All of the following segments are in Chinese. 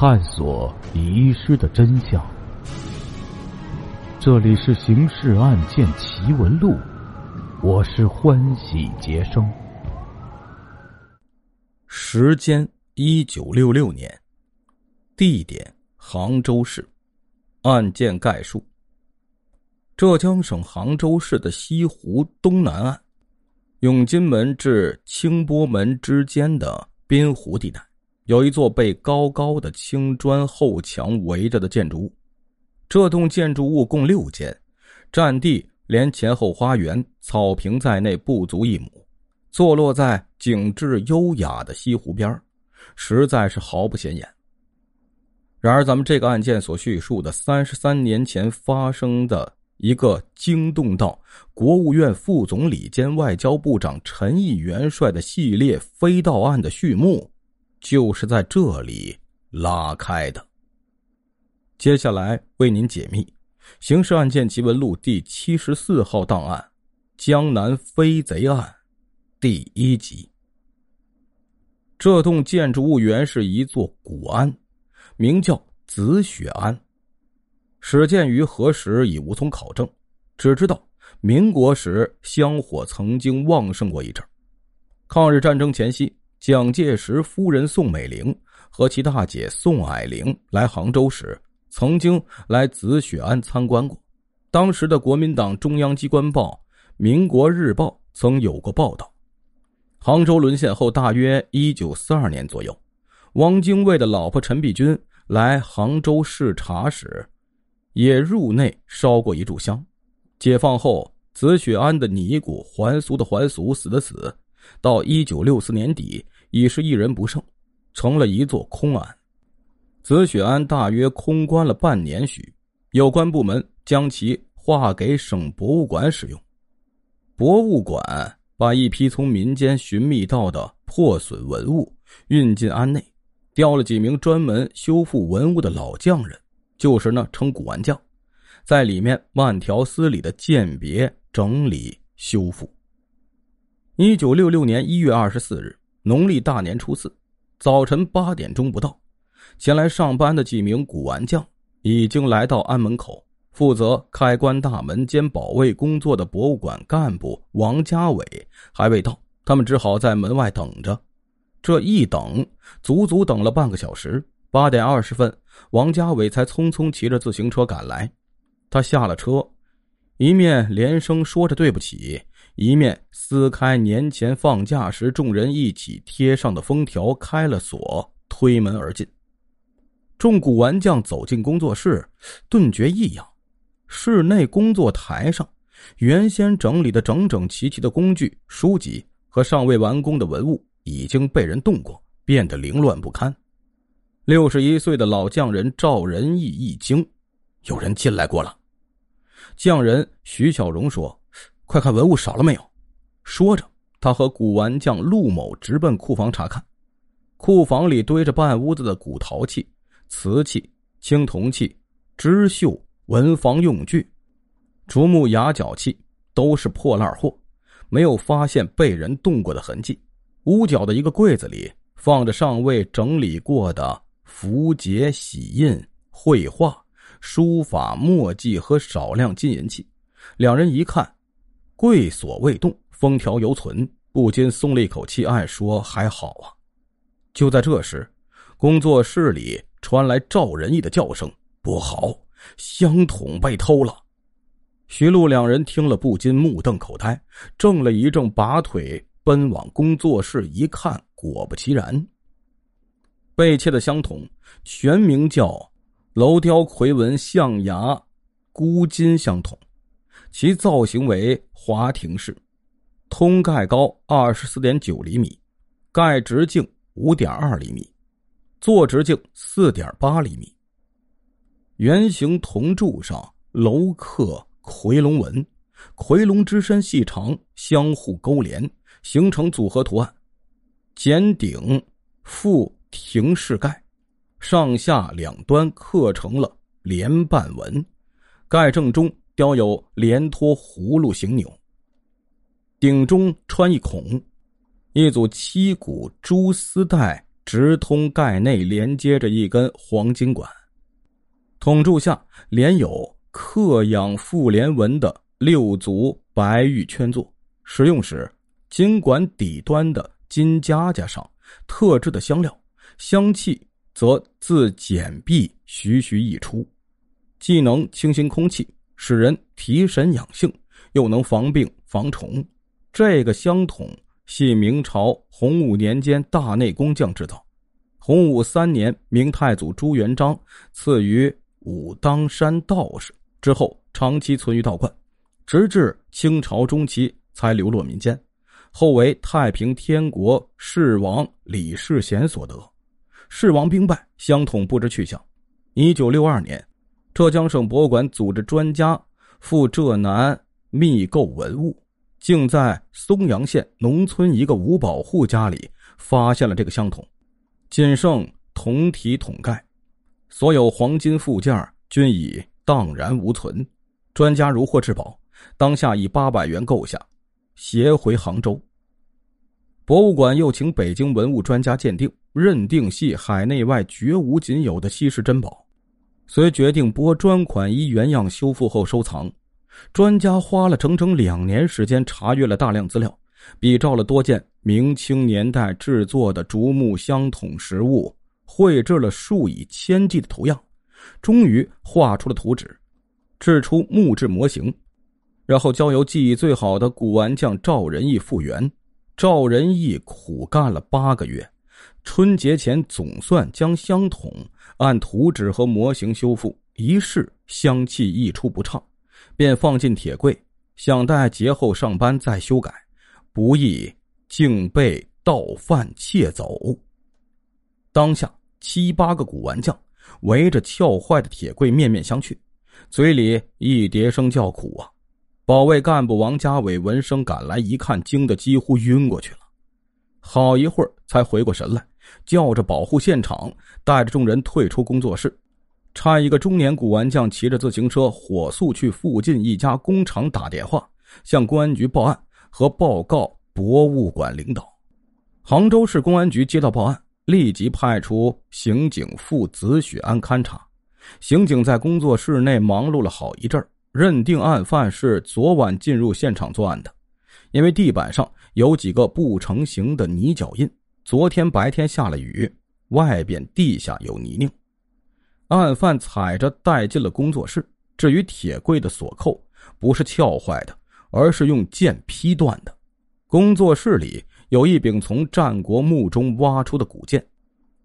探索遗失的真相。这里是《刑事案件奇闻录》，我是欢喜杰生。时间：一九六六年，地点：杭州市，案件概述：浙江省杭州市的西湖东南岸，永金门至清波门之间的滨湖地带。有一座被高高的青砖厚墙围着的建筑物，这栋建筑物共六间，占地连前后花园、草坪在内不足一亩，坐落在景致优雅的西湖边实在是毫不显眼。然而，咱们这个案件所叙述的三十三年前发生的一个惊动到国务院副总理兼外交部长陈毅元帅的系列飞盗案的序幕。就是在这里拉开的。接下来为您解密《刑事案件奇闻录》第七十四号档案——江南飞贼案第一集。这栋建筑物原是一座古庵，名叫紫雪庵，始建于何时已无从考证，只知道民国时香火曾经旺盛过一阵。抗日战争前夕。蒋介石夫人宋美龄和其大姐宋霭龄来杭州时，曾经来紫雪庵参观过。当时的国民党中央机关报《民国日报》曾有过报道。杭州沦陷后，大约一九四二年左右，汪精卫的老婆陈璧君来杭州视察时，也入内烧过一炷香。解放后，紫雪庵的尼姑还俗的还俗，死的死。到一九六四年底，已是一人不剩，成了一座空庵。紫雪庵大约空关了半年许，有关部门将其划给省博物馆使用。博物馆把一批从民间寻觅到的破损文物运进庵内，调了几名专门修复文物的老匠人，就是那称古玩匠，在里面慢条斯理的鉴别、整理、修复。一九六六年一月二十四日，农历大年初四，早晨八点钟不到，前来上班的几名古玩匠已经来到庵门口。负责开关大门兼保卫工作的博物馆干部王家伟还未到，他们只好在门外等着。这一等，足足等了半个小时。八点二十分，王家伟才匆匆骑着自行车赶来。他下了车，一面连声说着对不起。一面撕开年前放假时众人一起贴上的封条，开了锁，推门而进。众古玩匠走进工作室，顿觉异样。室内工作台上，原先整理的整整齐齐的工具、书籍和尚未完工的文物，已经被人动过，变得凌乱不堪。六十一岁的老匠人赵仁义一惊：“有人进来过了。”匠人徐小荣说。快看文物少了没有！说着，他和古玩匠陆某直奔库房查看。库房里堆着半屋子的古陶器、瓷器、青铜器、织绣、文房用具、竹木牙角器，都是破烂货，没有发现被人动过的痕迹。屋角的一个柜子里放着尚未整理过的符节、玺印、绘画、书法墨迹和少量金银器。两人一看。柜锁未动，封条犹存，不禁松了一口气，暗说：“还好啊。”就在这时，工作室里传来赵仁义的叫声：“不好，香筒被偷了！”徐璐两人听了，不禁目瞪口呆，怔了一怔，拔腿奔往工作室，一看，果不其然，被窃的香筒全名叫“楼雕魁纹象牙孤金香筒”。其造型为华亭式，通盖高二十四点九厘米，盖直径五点二厘米，座直径四点八厘米。圆形铜柱上镂刻夔龙纹，夔龙之身细长，相互勾连，形成组合图案。尖顶覆亭式盖，上下两端刻成了莲瓣纹，盖正中。雕有连托葫芦形钮，顶中穿一孔，一组七股蛛丝带直通盖内，连接着一根黄金管。筒柱下连有刻养妇联纹的六足白玉圈座，使用时金管底端的金夹夹上特制的香料，香气则自简壁徐徐溢出，既能清新空气，使人提神养性，又能防病防虫。这个香筒系明朝洪武年间大内工匠制造，洪武三年，明太祖朱元璋赐予武当山道士之后，长期存于道观，直至清朝中期才流落民间，后为太平天国世王李世贤所得。世王兵败，香筒不知去向。一九六二年，浙江省博物馆组织专家赴浙南密购文物。竟在松阳县农村一个五保户家里发现了这个香筒，仅剩铜体桶盖，所有黄金附件均已荡然无存。专家如获至宝，当下以八百元购下，携回杭州。博物馆又请北京文物专家鉴定，认定系海内外绝无仅有的稀世珍宝，遂决定拨专款依原样修复后收藏。专家花了整整两年时间，查阅了大量资料，比照了多件明清年代制作的竹木香筒实物，绘制了数以千计的图样，终于画出了图纸，制出木质模型，然后交由技艺最好的古玩匠赵仁义复原。赵仁义苦干了八个月，春节前总算将香筒按图纸和模型修复，一试香气溢出不畅。便放进铁柜，想待节后上班再修改，不易竟被盗犯窃走。当下七八个古玩匠围着撬坏的铁柜面面相觑，嘴里一叠声叫苦啊！保卫干部王家伟闻声赶来，一看惊得几乎晕过去了，好一会儿才回过神来，叫着保护现场，带着众人退出工作室。差一个中年古玩匠骑着自行车，火速去附近一家工厂打电话，向公安局报案和报告博物馆领导。杭州市公安局接到报案，立即派出刑警赴紫雪庵勘查。刑警在工作室内忙碌了好一阵认定案犯是昨晚进入现场作案的，因为地板上有几个不成形的泥脚印，昨天白天下了雨，外边地下有泥泞。案犯踩着带进了工作室。至于铁柜的锁扣，不是撬坏的，而是用剑劈断的。工作室里有一柄从战国墓中挖出的古剑，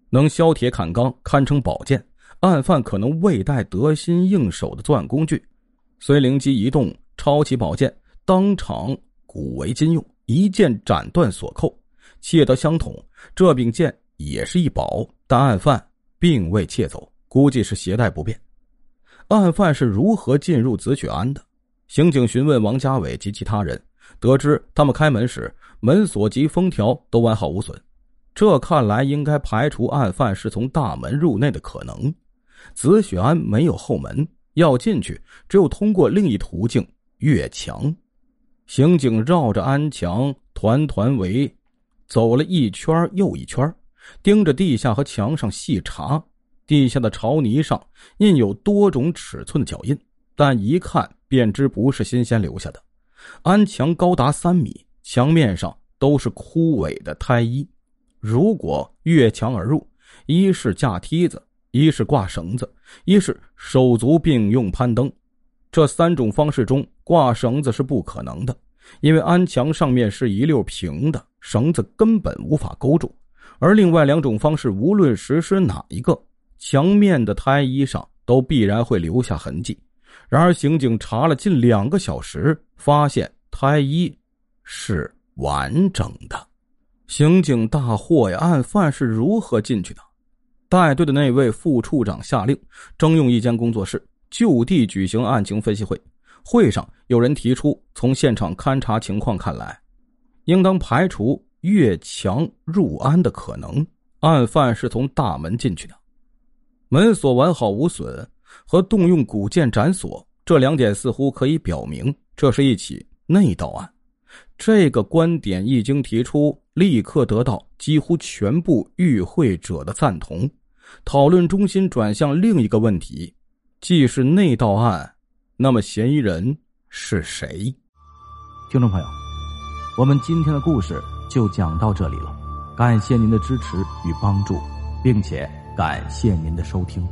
能削铁砍钢，堪称宝剑。案犯可能未带得心应手的作案工具，虽灵机一动，抄起宝剑，当场古为今用，一剑斩断锁扣，窃得相同。这柄剑也是一宝，但案犯并未窃走。估计是携带不便。案犯是如何进入紫雪庵的？刑警询问王家伟及其他人，得知他们开门时门锁及封条都完好无损，这看来应该排除案犯是从大门入内的可能。紫雪庵没有后门，要进去只有通过另一途径越墙。刑警绕着安墙团团围，走了一圈又一圈，盯着地下和墙上细查。地下的潮泥上印有多种尺寸的脚印，但一看便知不是新鲜留下的。安墙高达三米，墙面上都是枯萎的胎衣。如果越墙而入，一是架梯子，一是挂绳子，一是手足并用攀登。这三种方式中，挂绳子是不可能的，因为安墙上面是一溜平的，绳子根本无法勾住。而另外两种方式，无论实施哪一个。墙面的胎衣上都必然会留下痕迹，然而刑警查了近两个小时，发现胎衣是完整的。刑警大惑呀！案犯是如何进去的？带队的那位副处长下令征用一间工作室，就地举行案情分析会。会上有人提出，从现场勘查情况看来，应当排除越墙入安的可能。案犯是从大门进去的。门锁完好无损，和动用古剑斩锁这两点似乎可以表明这是一起内盗案。这个观点一经提出，立刻得到几乎全部与会者的赞同。讨论中心转向另一个问题：既是内盗案，那么嫌疑人是谁？听众朋友，我们今天的故事就讲到这里了，感谢您的支持与帮助，并且感谢您的收听。